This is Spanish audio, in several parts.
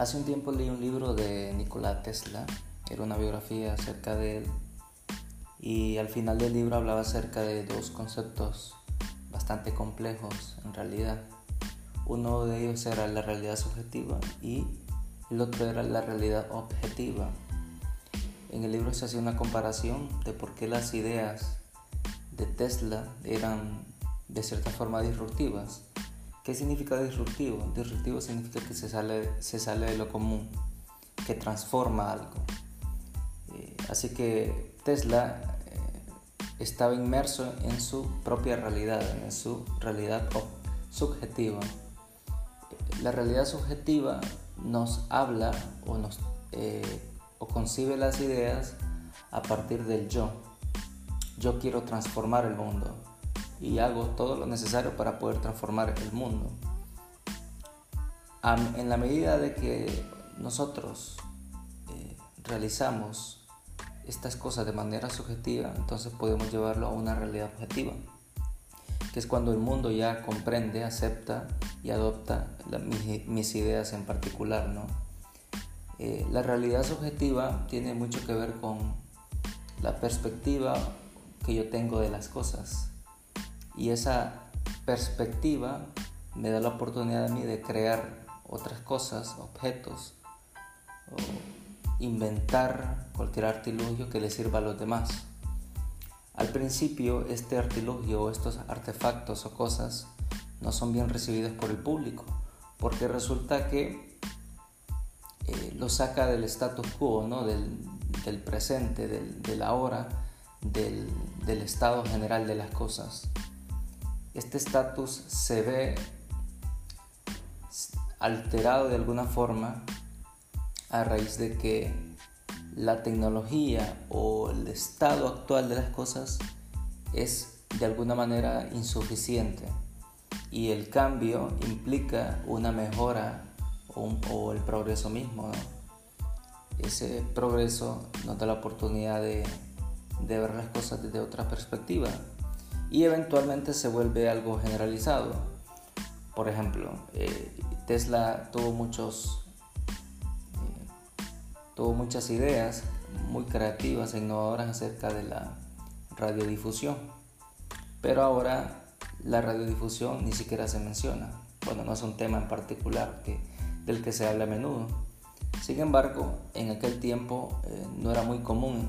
Hace un tiempo leí un libro de Nikola Tesla, era una biografía acerca de él y al final del libro hablaba acerca de dos conceptos bastante complejos en realidad. Uno de ellos era la realidad subjetiva y el otro era la realidad objetiva. En el libro se hacía una comparación de por qué las ideas de Tesla eran de cierta forma disruptivas. ¿Qué significa disruptivo? Disruptivo significa que se sale, se sale de lo común, que transforma algo. Eh, así que Tesla eh, estaba inmerso en su propia realidad, en su realidad subjetiva. La realidad subjetiva nos habla o, nos, eh, o concibe las ideas a partir del yo. Yo quiero transformar el mundo y hago todo lo necesario para poder transformar el mundo. En la medida de que nosotros eh, realizamos estas cosas de manera subjetiva, entonces podemos llevarlo a una realidad objetiva, que es cuando el mundo ya comprende, acepta y adopta mis, ideas en particular. ¿no? Eh, la realidad subjetiva tiene mucho que ver con la perspectiva que yo tengo de las cosas y esa perspectiva me da la oportunidad a mí de crear otras cosas, objetos, o inventar cualquier artilugio que le sirva a los demás. Al principio este artilugio o estos artefactos o cosas no son bien recibidos por el público, porque resulta que eh, lo saca del status quo, ¿no? del, presente, del, de la hora, del, del estado general de las cosas este estatus se ve alterado de alguna forma a raíz de que la tecnología o el estado actual de las cosas es de alguna manera insuficiente y el cambio implica una mejora o, el progreso mismo. Ese progreso nos da la oportunidad de, de ver las cosas desde otra perspectiva y eventualmente se vuelve algo generalizado. Por ejemplo, eh, Tesla tuvo muchos eh, tuvo muchas ideas muy creativas e innovadoras acerca de la radiodifusión. Pero ahora la radiodifusión ni siquiera se menciona. Bueno, no es un tema en particular que, del que se habla a menudo. Sin embargo, en aquel tiempo eh, no era muy común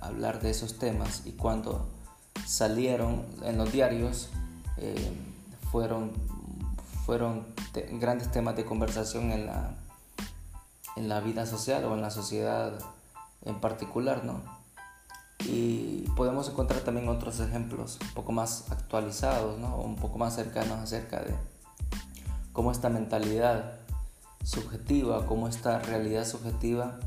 hablar de esos temas y cuando salieron en los diarios eh, fueron, fueron grandes temas de conversación en la, en la vida social o en la sociedad en particular, ¿no? Y podemos encontrar también otros ejemplos un poco más actualizados, ¿no? Un poco más cercanos acerca de cómo esta mentalidad subjetiva, cómo esta realidad subjetiva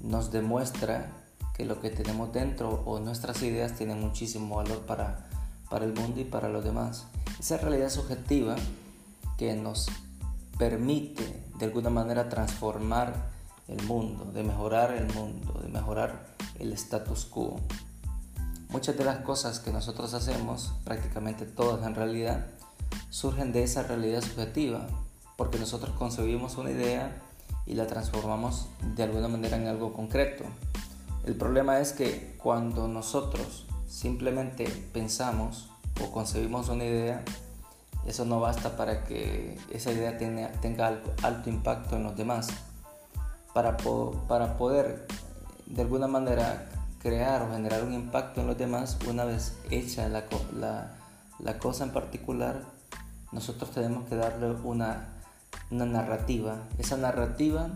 nos demuestra lo que tenemos dentro o nuestras ideas tienen muchísimo valor para, para el mundo y para los demás. Esa realidad subjetiva que nos permite de alguna manera transformar el mundo, de mejorar el mundo, de mejorar el status quo. Muchas de las cosas que nosotros hacemos, prácticamente todas en realidad, surgen de esa realidad subjetiva, porque nosotros concebimos una idea y la transformamos de alguna manera en algo concreto. El problema es que cuando nosotros simplemente pensamos o concebimos una idea, eso no basta para que esa idea tenga, alto impacto en los demás. Para, para poder de alguna manera crear o generar un impacto en los demás, una vez hecha la, la, cosa en particular, nosotros tenemos que darle una, una narrativa. Esa narrativa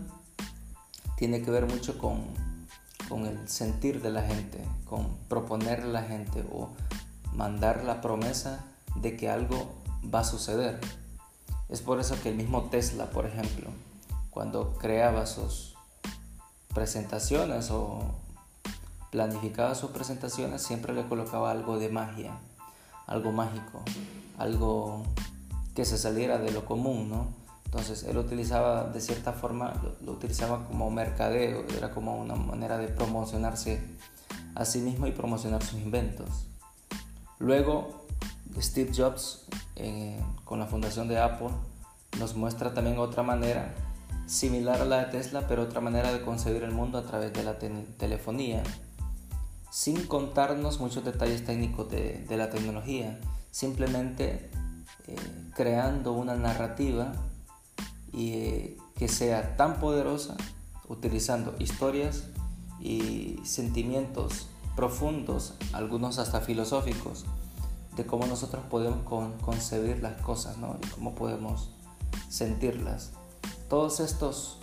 tiene que ver mucho con, con el sentir de la gente, con proponer a la gente o mandar la promesa de que algo va a suceder. Es por eso que el mismo Tesla, por ejemplo, cuando creaba sus presentaciones o planificaba sus presentaciones, siempre le colocaba algo de magia, algo mágico, algo que se saliera de lo común, ¿no? Entonces él utilizaba de cierta forma, lo, utilizaba como mercadeo, era como una manera de promocionarse a sí mismo y promocionar sus inventos. Luego Steve Jobs eh, con la fundación de Apple nos muestra también otra manera similar a la de Tesla, pero otra manera de concebir el mundo a través de la telefonía, sin contarnos muchos detalles técnicos de, la tecnología, simplemente eh, creando una narrativa y, eh, que sea tan poderosa, utilizando historias y sentimientos profundos, algunos hasta filosóficos, de cómo nosotros podemos concebir las cosas ¿no? y cómo podemos sentirlas. Todos estos,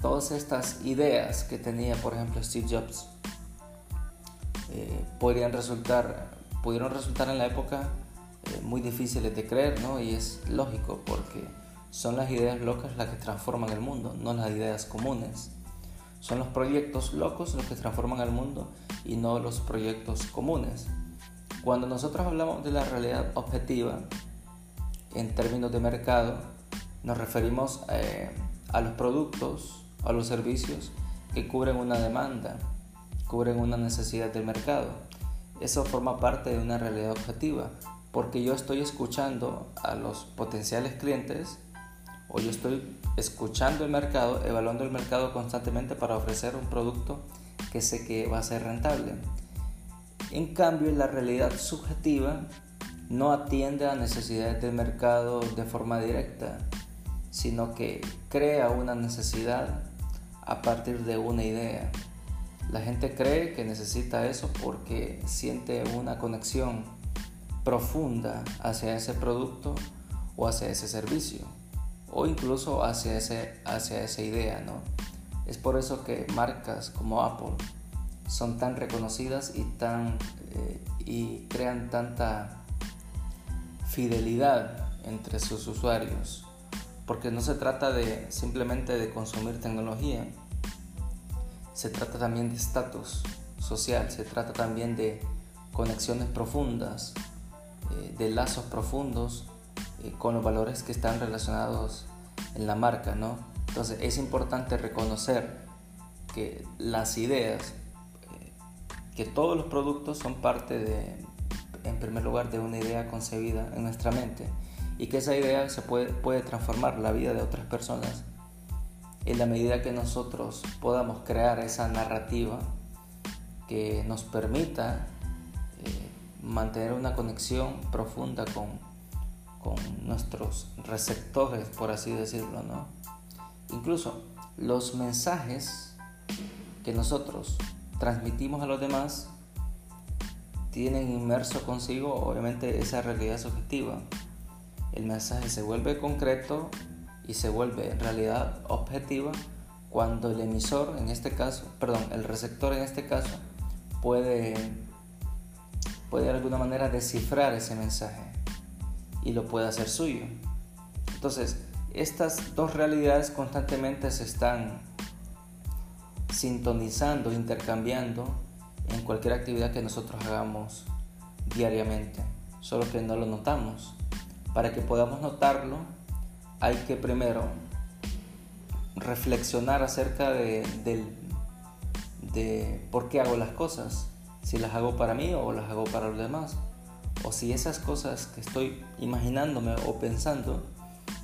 todas estas ideas que tenía, por ejemplo, Steve Jobs, eh, podrían resultar, pudieron resultar en la época eh, muy difíciles de creer, ¿no? Y es lógico porque son las ideas locas las que transforman el mundo, no las ideas comunes. Son los proyectos locos los que transforman el mundo y no los proyectos comunes. Cuando nosotros hablamos de la realidad objetiva, en términos de mercado, nos referimos eh, a los productos, a los servicios que cubren una demanda, cubren una necesidad del mercado. Eso forma parte de una realidad objetiva, porque yo estoy escuchando a los potenciales clientes yo estoy escuchando el mercado, evaluando el mercado constantemente para ofrecer un producto que sé que va a ser rentable. En cambio, la realidad subjetiva no atiende a necesidades del mercado de forma directa, sino que crea una necesidad a partir de una idea. La gente cree que necesita eso porque siente una conexión profunda hacia ese producto o hacia ese servicio o incluso hacia, ese, hacia esa idea, ¿no? Es por eso que marcas como Apple son tan reconocidas y, tan, eh, y crean tanta fidelidad entre sus usuarios porque no se trata de simplemente de consumir tecnología, se trata también de estatus social, se trata también de conexiones profundas, eh, de lazos profundos eh, con los valores que están relacionados en la marca, ¿no? Entonces es importante reconocer que las ideas, eh, que todos los productos son parte de, en primer lugar, de una idea concebida en nuestra mente y que esa idea se puede, puede transformar la vida de otras personas en la medida que nosotros podamos crear esa narrativa que nos permita eh, mantener una conexión profunda con, con nuestros receptores, por así decirlo, ¿no? Incluso los mensajes que nosotros transmitimos a los demás tienen inmerso consigo obviamente esa realidad subjetiva el mensaje se vuelve concreto y se vuelve realidad objetiva cuando el emisor, en este caso, perdón, el receptor en este caso, puede, puede de alguna manera descifrar ese mensaje y lo puede hacer suyo. Entonces, estas dos realidades constantemente se están sintonizando, intercambiando en cualquier actividad que nosotros hagamos diariamente, solo que no lo notamos. Para que podamos notarlo, hay que primero reflexionar acerca de, de, por qué hago las cosas, si las hago para mí o las hago para los demás, o si esas cosas que estoy imaginándome o pensando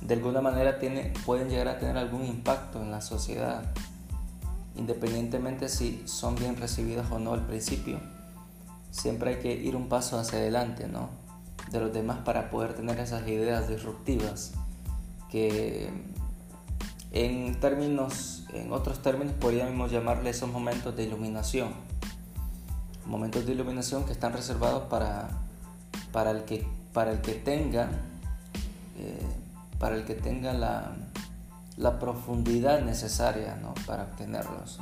de alguna manera tiene, pueden llegar a tener algún impacto en la sociedad, independientemente si son bien recibidas o no al principio. Siempre hay que ir un paso hacia adelante, ¿no? de los demás para poder tener esas ideas disruptivas que en términos, en otros términos podríamos llamarle esos momentos de iluminación. Momentos de iluminación que están reservados para, para, el, que, para el que tenga, eh, para el que la, profundidad necesaria para obtenerlos.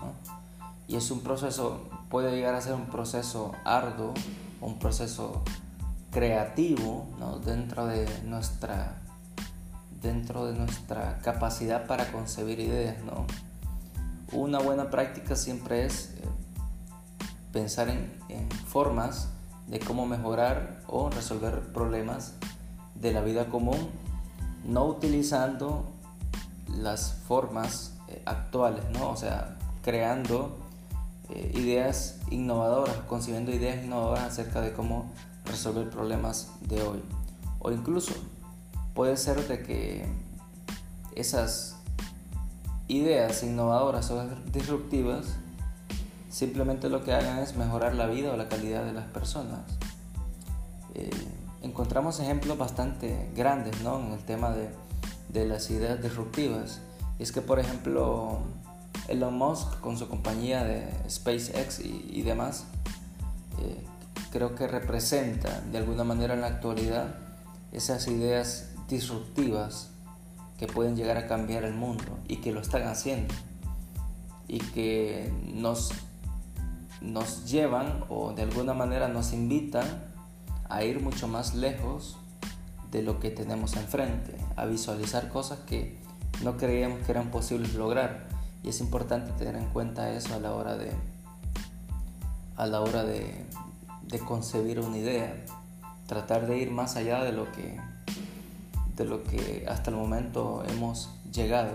Y es un proceso, puede llegar a ser un proceso arduo, un proceso creativo dentro, de nuestra, dentro de nuestra capacidad para concebir ideas. ¿no? Una buena práctica siempre es eh, pensar en, formas de cómo mejorar o resolver problemas de la vida común, no utilizando las formas eh, actuales, ¿no? o sea, creando eh, ideas innovadoras, concibiendo ideas innovadoras acerca de cómo resolver problemas de hoy. O incluso puede ser de que esas, ideas innovadoras o disruptivas simplemente lo que hagan es mejorar la vida o la calidad de las personas. Eh, encontramos ejemplos bastante grandes ¿no? en el tema de, de las ideas disruptivas. Y es que, por ejemplo, Elon Musk con su compañía de SpaceX y, demás, eh, creo que representa de alguna manera en la actualidad esas ideas disruptivas que pueden llegar a cambiar el mundo y que lo están haciendo y que nos, nos llevan o de alguna manera nos invitan a ir mucho más lejos de lo que tenemos enfrente, a visualizar cosas que no creíamos que eran posibles lograr. Y es importante tener en cuenta eso a la hora de, a la hora de, de concebir una idea. Tratar de ir más allá de lo que, de lo que hasta el momento hemos llegado.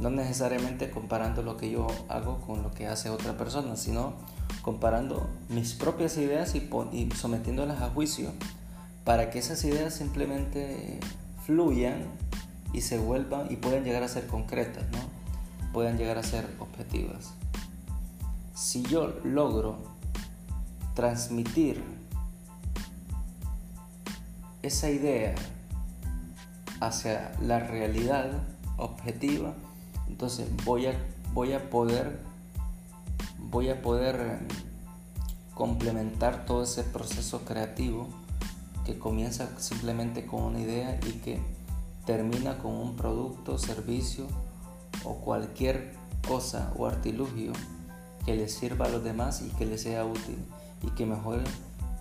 No necesariamente comparando lo que yo hago con lo que hace otra persona, sino comparando mis propias ideas y, sometiéndolas a juicio para que esas ideas simplemente fluyan y se vuelvan y puedan llegar a ser concretas, ¿no? puedan llegar a ser objetivas. Si yo logro transmitir esa idea hacia la realidad objetiva, entonces voy a, voy a poder voy a poder complementar todo ese proceso creativo que comienza simplemente con una idea y que termina con un producto, servicio o cualquier cosa o artilugio que le sirva a los demás y que les sea útil y que mejore,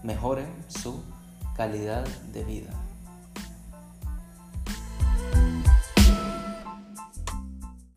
mejore su calidad de vida.